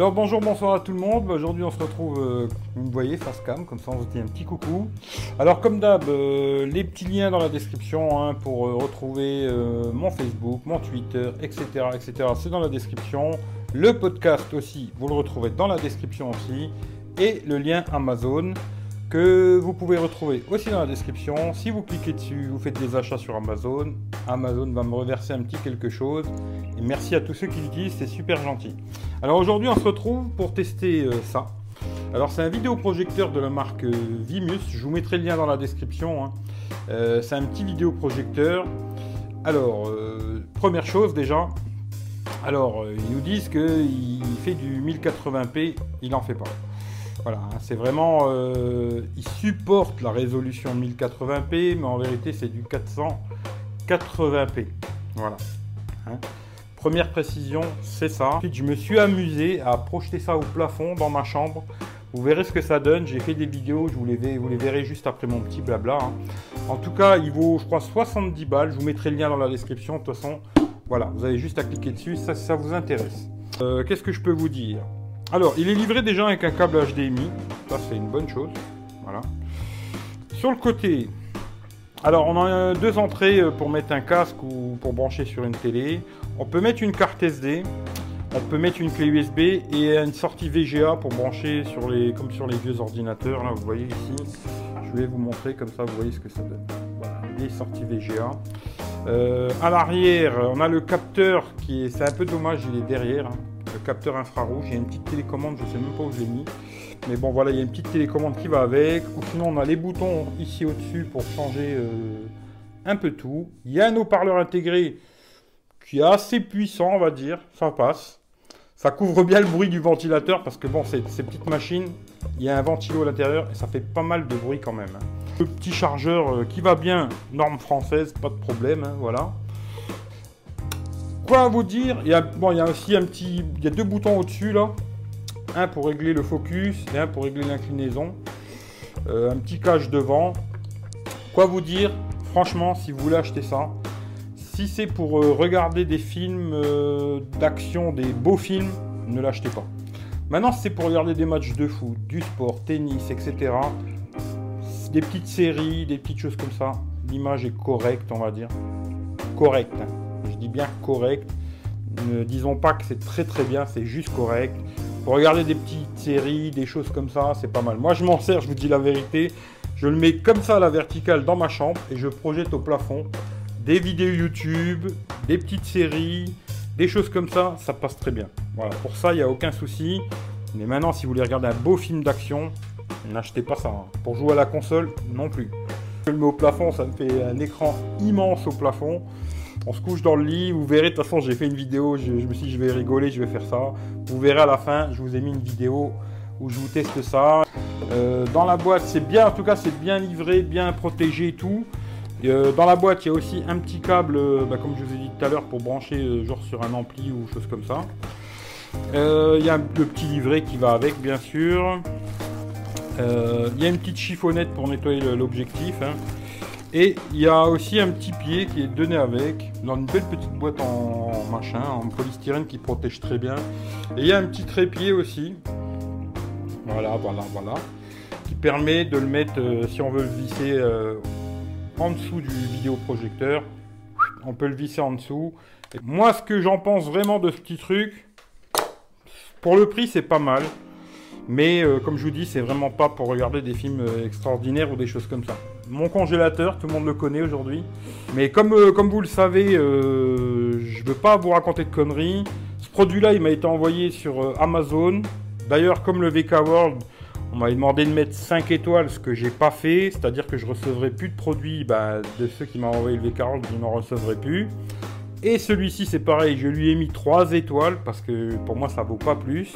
Alors bonjour, bonsoir à tout le monde. Aujourd'hui on se retrouve, euh, vous me voyez, face cam, comme ça on se dit un petit coucou. Alors comme d'hab, euh, les petits liens dans la description hein, pour euh, retrouver mon Facebook, mon Twitter, etc. etc. C'est dans la description. Le podcast aussi, vous le retrouvez dans la description aussi. Et le lien Amazon que vous pouvez retrouver aussi dans la description. Si vous cliquez dessus, vous faites des achats sur Amazon. Amazon va me reverser un petit quelque chose. Et merci à tous ceux qui l'utilisent, c'est super gentil. Alors aujourd'hui, on se retrouve pour tester euh, ça. Alors c'est un vidéoprojecteur de la marque euh, Vimus. Je vous mettrai le lien dans la description. Hein. Euh, c'est un petit vidéoprojecteur. Alors, première chose déjà. Alors, ils nous disent qu'il fait du 1080p. Il n'en fait pas. Voilà, c'est vraiment. Euh, il supporte la résolution 1080p, mais en vérité, c'est du 480p. Voilà. Hein. Première précision, c'est ça. Ensuite, je me suis amusé à projeter ça au plafond dans ma chambre. Vous verrez ce que ça donne. J'ai fait des vidéos, vous les, verrez juste après mon petit blabla. Hein. En tout cas, il vaut, je crois, 70 balles. Je vous mettrai le lien dans la description. De toute façon, voilà, vous avez juste à cliquer dessus ça, ça vous intéresse. Euh, qu'est-ce que je peux vous dire? Alors, il est livré déjà avec un câble HDMI. Ça, c'est une bonne chose. Voilà. Sur le côté, alors on a deux entrées euh, pour mettre un casque ou pour brancher sur une télé. On peut mettre une carte SD. On peut mettre une clé USB et une sortie VGA pour brancher les, comme sur les vieux ordinateurs. Là, vous voyez ici. Je vais vous montrer comme ça, vous voyez ce que ça donne. Voilà, des sorties VGA. Euh, à l'arrière, on a le capteur qui est, c'est un peu dommage, il est derrière. Hein capteur infrarouge. Il y a une petite télécommande, je sais même pas où j'ai mis. Mais bon, voilà, il y a une petite télécommande qui va avec. Ou sinon, on a les boutons ici au-dessus pour changer euh, un peu tout. Il y a un haut-parleur intégré qui est assez puissant, on va dire. Ça passe. Ça couvre bien le bruit du ventilateur parce que bon, ces, ces petites machines, il y a un ventilo à l'intérieur et ça fait pas mal de bruit quand même. Hein. Le petit chargeur euh, qui va bien, norme française, pas de problème, hein, voilà quoi vous dire il y, a, bon, il y a aussi un petit... Il y a deux boutons au-dessus, là. Un pour régler le focus et un pour régler l'inclinaison. Euh, un petit cache devant. Quoi vous dire? Franchement, si vous voulez acheter ça, si c'est pour euh, regarder des films euh, d'action, des beaux films, ne l'achetez pas. Maintenant, si c'est pour regarder des matchs de foot, du sport, tennis, etc., des petites séries, des petites choses comme ça, l'image est correcte, on va dire. Correcte. Hein bien correct. Ne disons pas que c'est très très bien, c'est juste correct. Pour regarder des petites séries, des choses comme ça, c'est pas mal. Moi je m'en sers, je vous dis la vérité. Je le mets comme ça à la verticale dans ma chambre et je projette au plafond des vidéos YouTube, des petites séries, des choses comme ça, ça passe très bien. Voilà, pour ça, il n'y a aucun souci. Mais maintenant, si vous voulez regarder un beau film d'action, n'achetez pas ça. Hein. Pour jouer à la console, non plus. Je le mets au plafond, ça me fait un écran immense au plafond. On se couche dans le lit, vous verrez, de toute façon j'ai fait une vidéo, je, me suis dit je vais rigoler, je vais faire ça. Vous verrez à la fin, je vous ai mis une vidéo où je vous teste ça. Euh, dans la boîte, c'est bien, en tout cas c'est bien livré, bien protégé et tout. Euh, dans la boîte, il y a aussi un petit câble, euh, bah, comme je vous ai dit tout à l'heure, pour brancher genre sur un ampli ou chose comme ça. Il y a le petit livret qui va avec, bien sûr. Il y a une petite chiffonnette pour nettoyer l'objectif. Hein. Et il y a aussi un petit pied qui est donné avec, dans une belle petite boîte en machin, en polystyrène qui protège très bien. Et il y a un petit trépied aussi. Voilà, voilà, voilà. Qui permet de le mettre, euh, si on veut le visser euh, en dessous du vidéoprojecteur, on peut le visser en dessous. moi, ce que j'en pense vraiment de ce petit truc, pour le prix, c'est pas mal. Mais euh, comme je vous dis, c'est vraiment pas pour regarder des films extraordinaires ou des choses comme ça mon congélateur, tout le monde le connaît aujourd'hui. Mais comme, euh, comme vous le savez, euh, je ne veux pas vous raconter de conneries. Ce produit-là, il m'a été envoyé sur euh, Amazon. D'ailleurs, comme le VK World, on m'a demandé de mettre 5 étoiles, ce que j'ai pas fait. C'est-à-dire que je recevrai plus de produits bah, de ceux qui m'ont envoyé le VK World, je n'en recevrai plus. Et celui-ci, c'est pareil, je lui ai mis 3 étoiles parce que pour moi, ça vaut pas plus.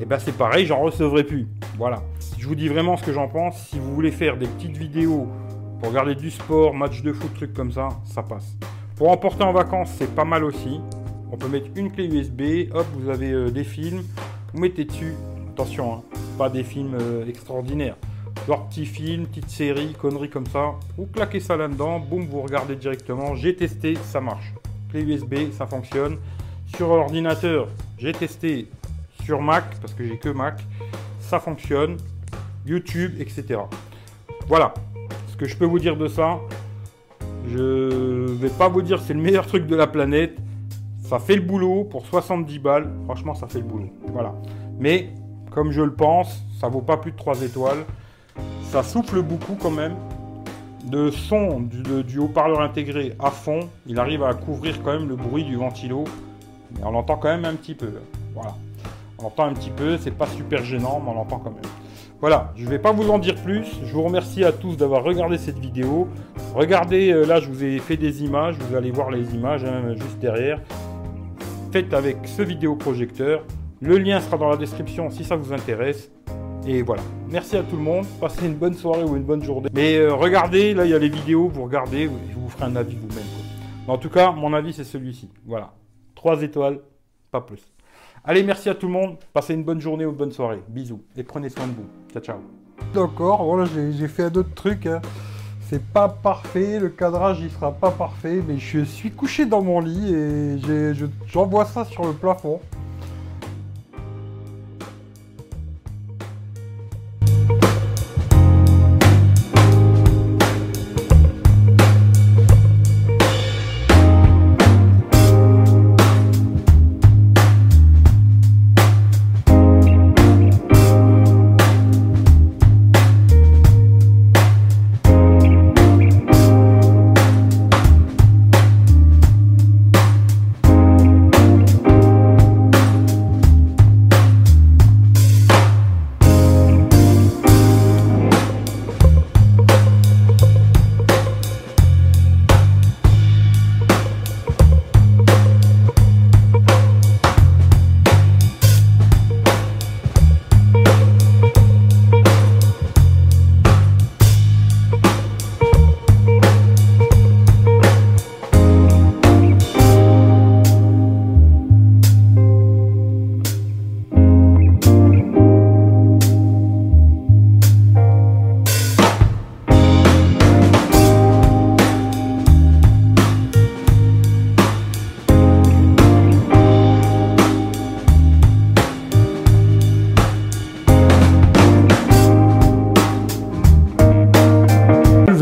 Et ben c'est pareil, j'en recevrai plus. Voilà. Je vous dis vraiment ce que j'en pense. Si vous voulez faire des petites vidéos pour regarder du sport, match de foot, trucs comme ça, ça passe. Pour emporter en vacances, c'est pas mal aussi. On peut mettre une clé USB, hop, vous avez euh, des films, vous mettez dessus. Attention, hein, pas des films euh, extraordinaires. Genre petits films, petites séries, conneries comme ça. Vous claquez ça là-dedans, boum, vous regardez directement. J'ai testé, ça marche. Clé USB, ça fonctionne. Sur ordinateur, j'ai testé, sur Mac, parce que j'ai que Mac, ça fonctionne. YouTube, etc. Voilà ce que je peux vous dire de ça. Je vais pas vous dire c'est le meilleur truc de la planète. Ça fait le boulot pour 70 balles. Franchement, ça fait le boulot. Voilà. Mais comme je le pense, ça vaut pas plus de 3 étoiles. Ça souffle beaucoup quand même. De son du, haut-parleur intégré à fond, il arrive à couvrir quand même le bruit du ventilo. Mais on l'entend quand même un petit peu. Voilà. On l'entend un petit peu, c'est pas super gênant, mais on l'entend quand même. Voilà, je ne vais pas vous en dire plus. Je vous remercie à tous d'avoir regardé cette vidéo. Regardez, euh, là je vous ai fait des images, vous allez voir les images hein, juste derrière. Faites avec ce vidéoprojecteur. Le lien sera dans la description si ça vous intéresse. Et voilà. Merci à tout le monde. Passez une bonne soirée ou une bonne journée. Mais euh, regardez, là il y a les vidéos, vous regardez, je vous ferai un avis vous-même. En tout cas, mon avis c'est celui-ci. Voilà. 3 étoiles, pas plus. Allez, merci à tout le monde. Passez une bonne journée ou une bonne soirée. Bisous. Et prenez soin de vous. Ciao, ciao. D'accord, voilà, j'ai fait un autre truc. Hein. C'est pas parfait, le cadrage il sera pas parfait, mais je suis couché dans mon lit et j'envoie ça sur le plafond.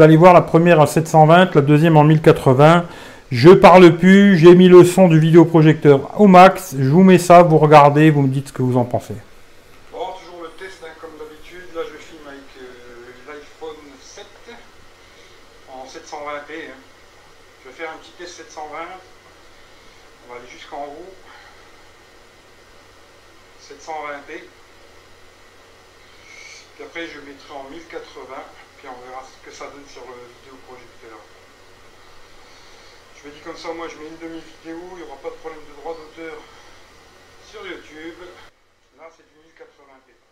Allez voir la première à 720, la deuxième en 1080. Je parle plus, j'ai mis le son du vidéoprojecteur au max. Je vous mets ça, vous regardez, vous me dites ce que vous en pensez. Bon, toujours le test hein, comme d'habitude. Là, je filme avec euh, l'iPhone 7 en 720p. Hein. Je vais faire un petit test 720. On va aller jusqu'en haut. 720p. Puis après, je mettrai en 1080 on verra ce que ça donne sur le vidéoprojecteur. Je me dis comme ça, moi je mets une demi-vidéo, il n'y aura pas de problème de droit d'auteur sur YouTube. Là c'est du 1080p.